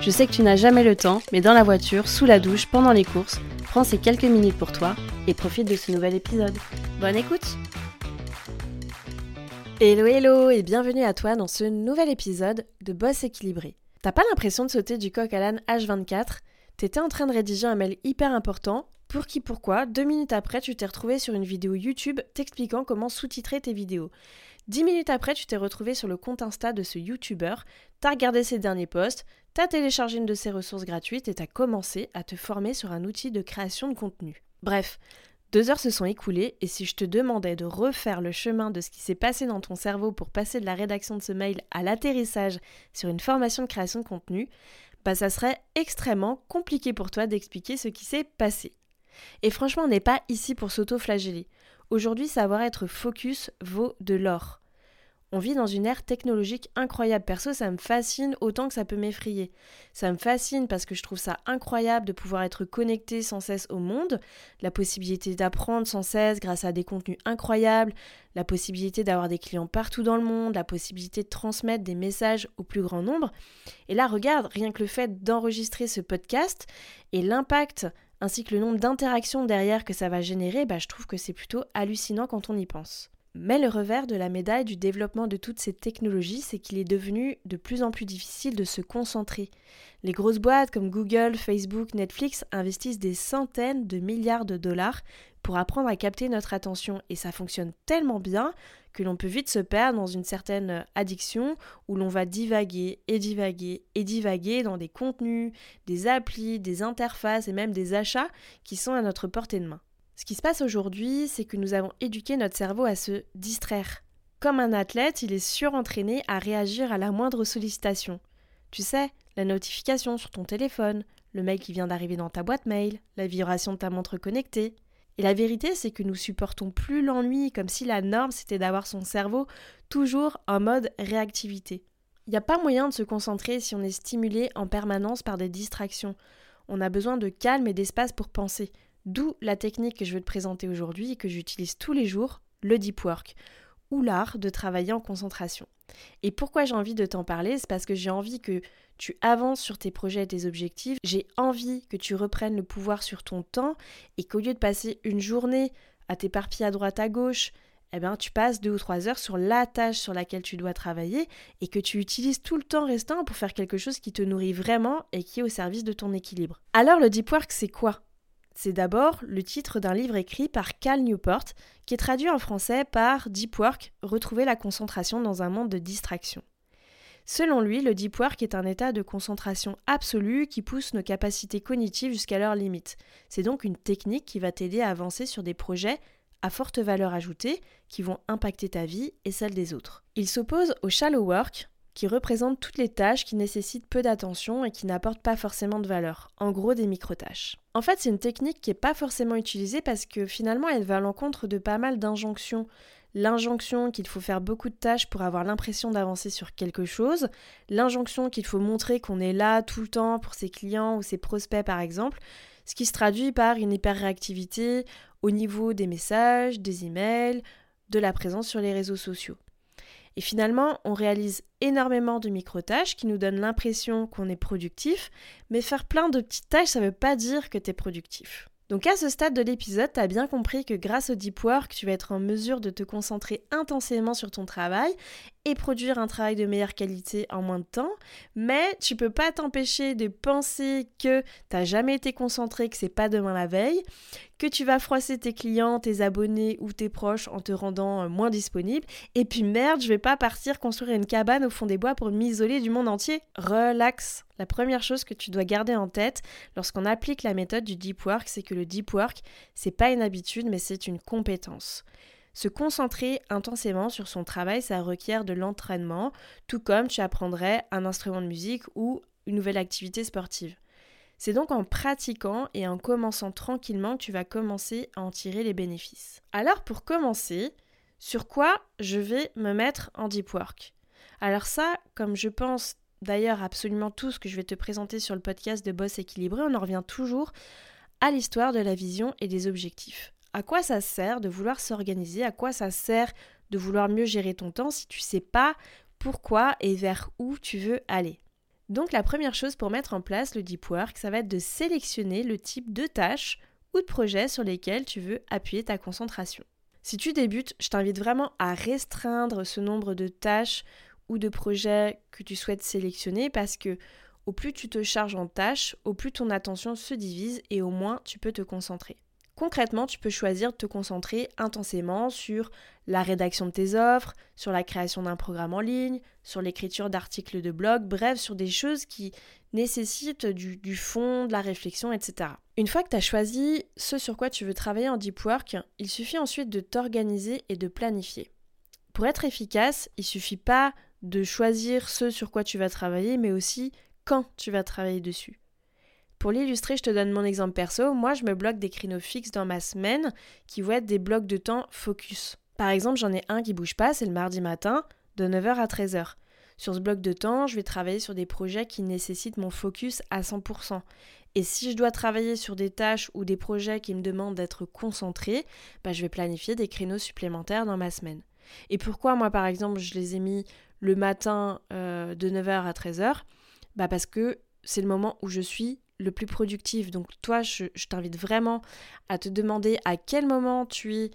Je sais que tu n'as jamais le temps, mais dans la voiture, sous la douche, pendant les courses, prends ces quelques minutes pour toi et profite de ce nouvel épisode. Bonne écoute Hello hello et bienvenue à toi dans ce nouvel épisode de Boss équilibré. T'as pas l'impression de sauter du coq à l'âne H24 T'étais en train de rédiger un mail hyper important, pour qui pourquoi, deux minutes après tu t'es retrouvé sur une vidéo YouTube t'expliquant comment sous-titrer tes vidéos. Dix minutes après, tu t'es retrouvé sur le compte Insta de ce YouTuber, t'as regardé ses derniers posts, t'as téléchargé une de ses ressources gratuites et t'as commencé à te former sur un outil de création de contenu. Bref, deux heures se sont écoulées et si je te demandais de refaire le chemin de ce qui s'est passé dans ton cerveau pour passer de la rédaction de ce mail à l'atterrissage sur une formation de création de contenu, bah ça serait extrêmement compliqué pour toi d'expliquer ce qui s'est passé. Et franchement, on n'est pas ici pour s'auto-flageller. Aujourd'hui, savoir être focus vaut de l'or. On vit dans une ère technologique incroyable. Perso, ça me fascine autant que ça peut m'effrayer. Ça me fascine parce que je trouve ça incroyable de pouvoir être connecté sans cesse au monde, la possibilité d'apprendre sans cesse grâce à des contenus incroyables, la possibilité d'avoir des clients partout dans le monde, la possibilité de transmettre des messages au plus grand nombre. Et là, regarde, rien que le fait d'enregistrer ce podcast et l'impact ainsi que le nombre d'interactions derrière que ça va générer, bah, je trouve que c'est plutôt hallucinant quand on y pense. Mais le revers de la médaille du développement de toutes ces technologies, c'est qu'il est devenu de plus en plus difficile de se concentrer. Les grosses boîtes comme Google, Facebook, Netflix investissent des centaines de milliards de dollars pour apprendre à capter notre attention et ça fonctionne tellement bien que l'on peut vite se perdre dans une certaine addiction où l'on va divaguer et divaguer et divaguer dans des contenus, des applis, des interfaces et même des achats qui sont à notre portée de main. Ce qui se passe aujourd'hui, c'est que nous avons éduqué notre cerveau à se distraire. Comme un athlète, il est surentraîné à réagir à la moindre sollicitation. Tu sais, la notification sur ton téléphone, le mail qui vient d'arriver dans ta boîte mail, la vibration de ta montre connectée. Et la vérité, c'est que nous supportons plus l'ennui comme si la norme c'était d'avoir son cerveau toujours en mode réactivité. Il n'y a pas moyen de se concentrer si on est stimulé en permanence par des distractions. On a besoin de calme et d'espace pour penser. D'où la technique que je veux te présenter aujourd'hui et que j'utilise tous les jours, le deep work, ou l'art de travailler en concentration. Et pourquoi j'ai envie de t'en parler C'est parce que j'ai envie que tu avances sur tes projets et tes objectifs. J'ai envie que tu reprennes le pouvoir sur ton temps et qu'au lieu de passer une journée à t'éparpiller à droite à gauche, eh bien, tu passes deux ou trois heures sur la tâche sur laquelle tu dois travailler et que tu utilises tout le temps restant pour faire quelque chose qui te nourrit vraiment et qui est au service de ton équilibre. Alors, le deep work, c'est quoi? C'est d'abord le titre d'un livre écrit par Cal Newport, qui est traduit en français par Deep Work, retrouver la concentration dans un monde de distraction. Selon lui, le deep work est un état de concentration absolue qui pousse nos capacités cognitives jusqu'à leur limite. C'est donc une technique qui va t'aider à avancer sur des projets à forte valeur ajoutée qui vont impacter ta vie et celle des autres. Il s'oppose au shallow work, qui représente toutes les tâches qui nécessitent peu d'attention et qui n'apportent pas forcément de valeur, en gros des micro-tâches. En fait, c'est une technique qui n'est pas forcément utilisée parce que finalement elle va à l'encontre de pas mal d'injonctions. L'injonction qu'il faut faire beaucoup de tâches pour avoir l'impression d'avancer sur quelque chose, l'injonction qu'il faut montrer qu'on est là tout le temps pour ses clients ou ses prospects par exemple, ce qui se traduit par une hyper-réactivité au niveau des messages, des emails, de la présence sur les réseaux sociaux. Et finalement, on réalise énormément de micro-tâches qui nous donnent l'impression qu'on est productif, mais faire plein de petites tâches, ça ne veut pas dire que tu es productif. Donc à ce stade de l'épisode, tu as bien compris que grâce au deep work, tu vas être en mesure de te concentrer intensément sur ton travail et produire un travail de meilleure qualité en moins de temps, mais tu peux pas t'empêcher de penser que t'as jamais été concentré, que c'est pas demain la veille, que tu vas froisser tes clients, tes abonnés ou tes proches en te rendant euh, moins disponible, et puis merde, je vais pas partir construire une cabane au fond des bois pour m'isoler du monde entier. Relax. La première chose que tu dois garder en tête lorsqu'on applique la méthode du deep work, c'est que le deep work, c'est pas une habitude, mais c'est une compétence. Se concentrer intensément sur son travail, ça requiert de l'entraînement, tout comme tu apprendrais un instrument de musique ou une nouvelle activité sportive. C'est donc en pratiquant et en commençant tranquillement que tu vas commencer à en tirer les bénéfices. Alors pour commencer, sur quoi je vais me mettre en deep work? Alors ça, comme je pense d'ailleurs absolument tout ce que je vais te présenter sur le podcast de Boss équilibré, on en revient toujours à l'histoire de la vision et des objectifs. À quoi ça sert de vouloir s'organiser À quoi ça sert de vouloir mieux gérer ton temps si tu sais pas pourquoi et vers où tu veux aller donc la première chose pour mettre en place le deep work, ça va être de sélectionner le type de tâches ou de projets sur lesquels tu veux appuyer ta concentration. Si tu débutes, je t'invite vraiment à restreindre ce nombre de tâches ou de projets que tu souhaites sélectionner parce que au plus tu te charges en tâches, au plus ton attention se divise et au moins tu peux te concentrer. Concrètement, tu peux choisir de te concentrer intensément sur la rédaction de tes offres, sur la création d'un programme en ligne, sur l'écriture d'articles de blog, bref, sur des choses qui nécessitent du, fond, de la réflexion, etc. Une fois que tu as choisi ce sur quoi tu veux travailler en deep work, il suffit ensuite de t'organiser et de planifier. Pour être efficace, il suffit pas de choisir ce sur quoi tu vas travailler, mais aussi quand tu vas travailler dessus. Pour l'illustrer, je te donne mon exemple perso. Moi, je me bloque des créneaux fixes dans ma semaine qui vont être des blocs de temps focus. Par exemple, j'en ai un qui bouge pas, c'est le mardi matin, de 9h à 13h. Sur ce bloc de temps, je vais travailler sur des projets qui nécessitent mon focus à 100%. Et si je dois travailler sur des tâches ou des projets qui me demandent d'être concentré, bah, je vais planifier des créneaux supplémentaires dans ma semaine. Et pourquoi moi par exemple je les ai mis le matin euh, de 9h à 13h bah Parce que c'est le moment où je suis le plus productif. Donc toi, je, t'invite vraiment à te demander à quel moment tu es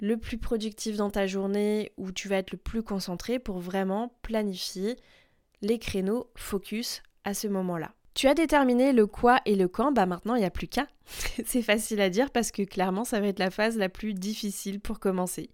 le plus productif dans ta journée, où tu vas être le plus concentré pour vraiment planifier les créneaux focus à ce moment-là. Tu as déterminé le quoi et le quand, bah maintenant il n'y a plus qu'à. c'est facile à dire parce que clairement ça va être la phase la plus difficile pour commencer.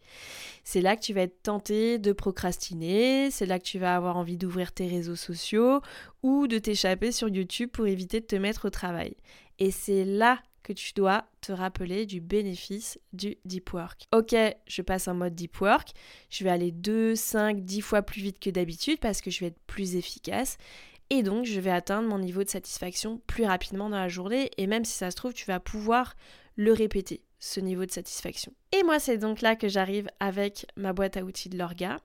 C'est là que tu vas être tenté de procrastiner, c'est là que tu vas avoir envie d'ouvrir tes réseaux sociaux ou de t'échapper sur YouTube pour éviter de te mettre au travail. Et c'est là que tu dois te rappeler du bénéfice du deep work. Ok, je passe en mode deep work, je vais aller 2, 5, 10 fois plus vite que d'habitude parce que je vais être plus efficace et donc, je vais atteindre mon niveau de satisfaction plus rapidement dans la journée. Et même si ça se trouve, tu vas pouvoir le répéter, ce niveau de satisfaction. Et moi, c'est donc là que j'arrive avec ma boîte à outils de l'orga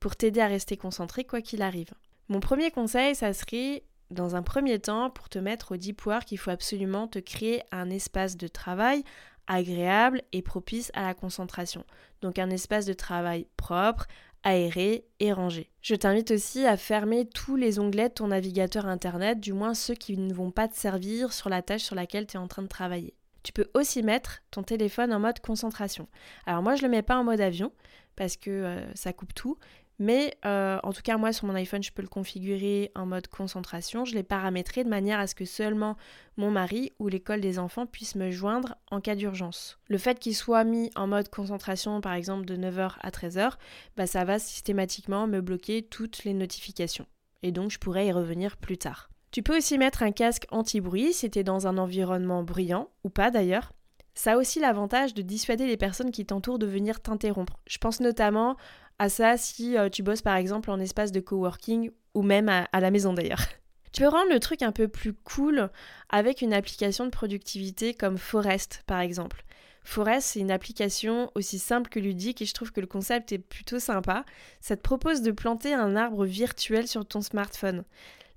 pour t'aider à rester concentré quoi qu'il arrive. Mon premier conseil, ça serait, dans un premier temps, pour te mettre au deep work, il faut absolument te créer un espace de travail agréable et propice à la concentration. Donc un espace de travail propre, aéré et rangé. Je t'invite aussi à fermer tous les onglets de ton navigateur internet, du moins ceux qui ne vont pas te servir sur la tâche sur laquelle tu es en train de travailler. Tu peux aussi mettre ton téléphone en mode concentration. Alors moi je le mets pas en mode avion parce que euh, ça coupe tout, mais euh, en tout cas, moi sur mon iPhone, je peux le configurer en mode concentration. Je l'ai paramétré de manière à ce que seulement mon mari ou l'école des enfants puissent me joindre en cas d'urgence. Le fait qu'il soit mis en mode concentration, par exemple de 9h à 13h, bah, ça va systématiquement me bloquer toutes les notifications. Et donc, je pourrais y revenir plus tard. Tu peux aussi mettre un casque anti-bruit si tu es dans un environnement bruyant, ou pas d'ailleurs. Ça a aussi l'avantage de dissuader les personnes qui t'entourent de venir t'interrompre. Je pense notamment à ça si euh, tu bosses par exemple en espace de coworking ou même à, à la maison d'ailleurs. Tu peux rendre le truc un peu plus cool avec une application de productivité comme Forest par exemple. Forest, c'est une application aussi simple que ludique et je trouve que le concept est plutôt sympa. Ça te propose de planter un arbre virtuel sur ton smartphone.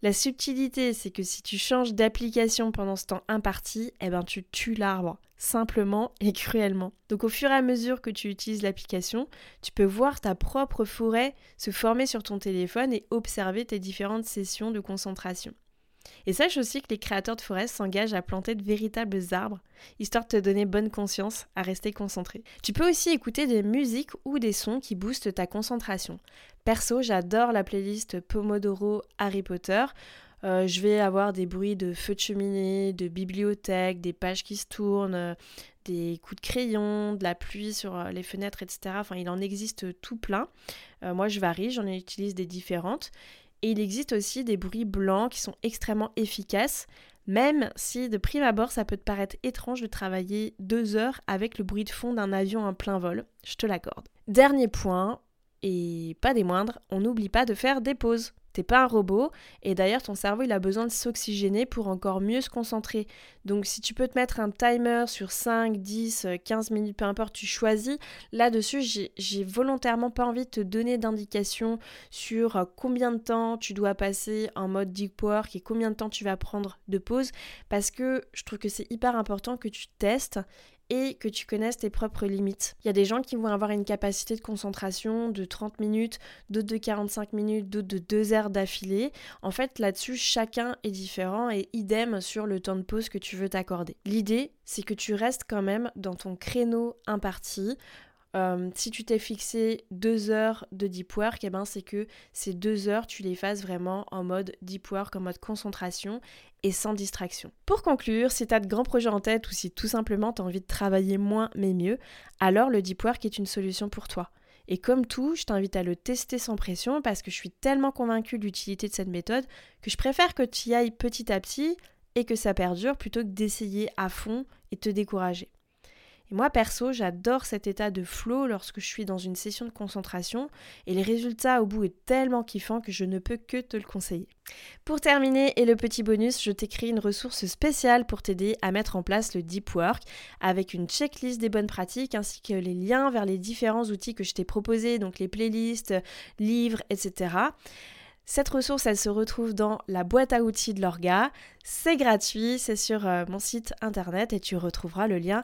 La subtilité, c'est que si tu changes d'application pendant ce temps imparti, eh ben tu tues l'arbre, simplement et cruellement. Donc au fur et à mesure que tu utilises l'application, tu peux voir ta propre forêt se former sur ton téléphone et observer tes différentes sessions de concentration. Et sache aussi que les créateurs de forêts s'engagent à planter de véritables arbres, histoire de te donner bonne conscience à rester concentré. Tu peux aussi écouter des musiques ou des sons qui boostent ta concentration. Perso, j'adore la playlist Pomodoro Harry Potter. Euh, je vais avoir des bruits de feux de cheminée, de bibliothèque, des pages qui se tournent, euh, des coups de crayon, de la pluie sur euh, les fenêtres, etc. Enfin, il en existe tout plein. moi, je varie, j'en utilise des différentes. Et il existe aussi des bruits blancs qui sont extrêmement efficaces, même si de prime abord ça peut te paraître étrange de travailler deux heures avec le bruit de fond d'un avion en plein vol, je te l'accorde. Dernier point, et pas des moindres, on n'oublie pas de faire des pauses. T'es pas un robot et d'ailleurs ton cerveau il a besoin de s'oxygéner pour encore mieux se concentrer. Donc si tu peux te mettre un timer sur 5, 10, 15 minutes, peu importe, tu choisis. Là-dessus, j'ai volontairement pas envie de te donner d'indications sur euh, combien de temps tu dois passer en mode deep work et combien de temps tu vas prendre de pause parce que je trouve que c'est hyper important que tu testes et que tu connaisses tes propres limites. Il y a des gens qui vont avoir une capacité de concentration de 30 minutes, d'autres de 45 minutes, d'autres de 2 heures d'affilée. En fait, là-dessus, chacun est différent et idem sur le temps de pause que tu veux t'accorder. L'idée, c'est que tu restes quand même dans ton créneau imparti euh, si tu t'es fixé deux heures de deep work, eh ben c'est que ces deux heures, tu les fasses vraiment en mode deep work, en mode concentration et sans distraction. Pour conclure, si tu as de grands projets en tête ou si tout simplement tu as envie de travailler moins mais mieux, alors le deep work est une solution pour toi. Et comme tout, je t'invite à le tester sans pression parce que je suis tellement convaincue de l'utilité de cette méthode que je préfère que tu y ailles petit à petit et que ça perdure plutôt que d'essayer à fond et te décourager moi perso, j'adore cet état de flow lorsque je suis dans une session de concentration et les résultats au bout est tellement kiffant que je ne peux que te le conseiller. Pour terminer et le petit bonus, je t'écris une ressource spéciale pour t'aider à mettre en place le deep work avec une checklist des bonnes pratiques ainsi que les liens vers les différents outils que je t'ai proposés, donc les playlists, livres, etc. Cette ressource, elle se retrouve dans la boîte à outils de l'orga. C'est gratuit, c'est sur euh, mon site internet et tu retrouveras le lien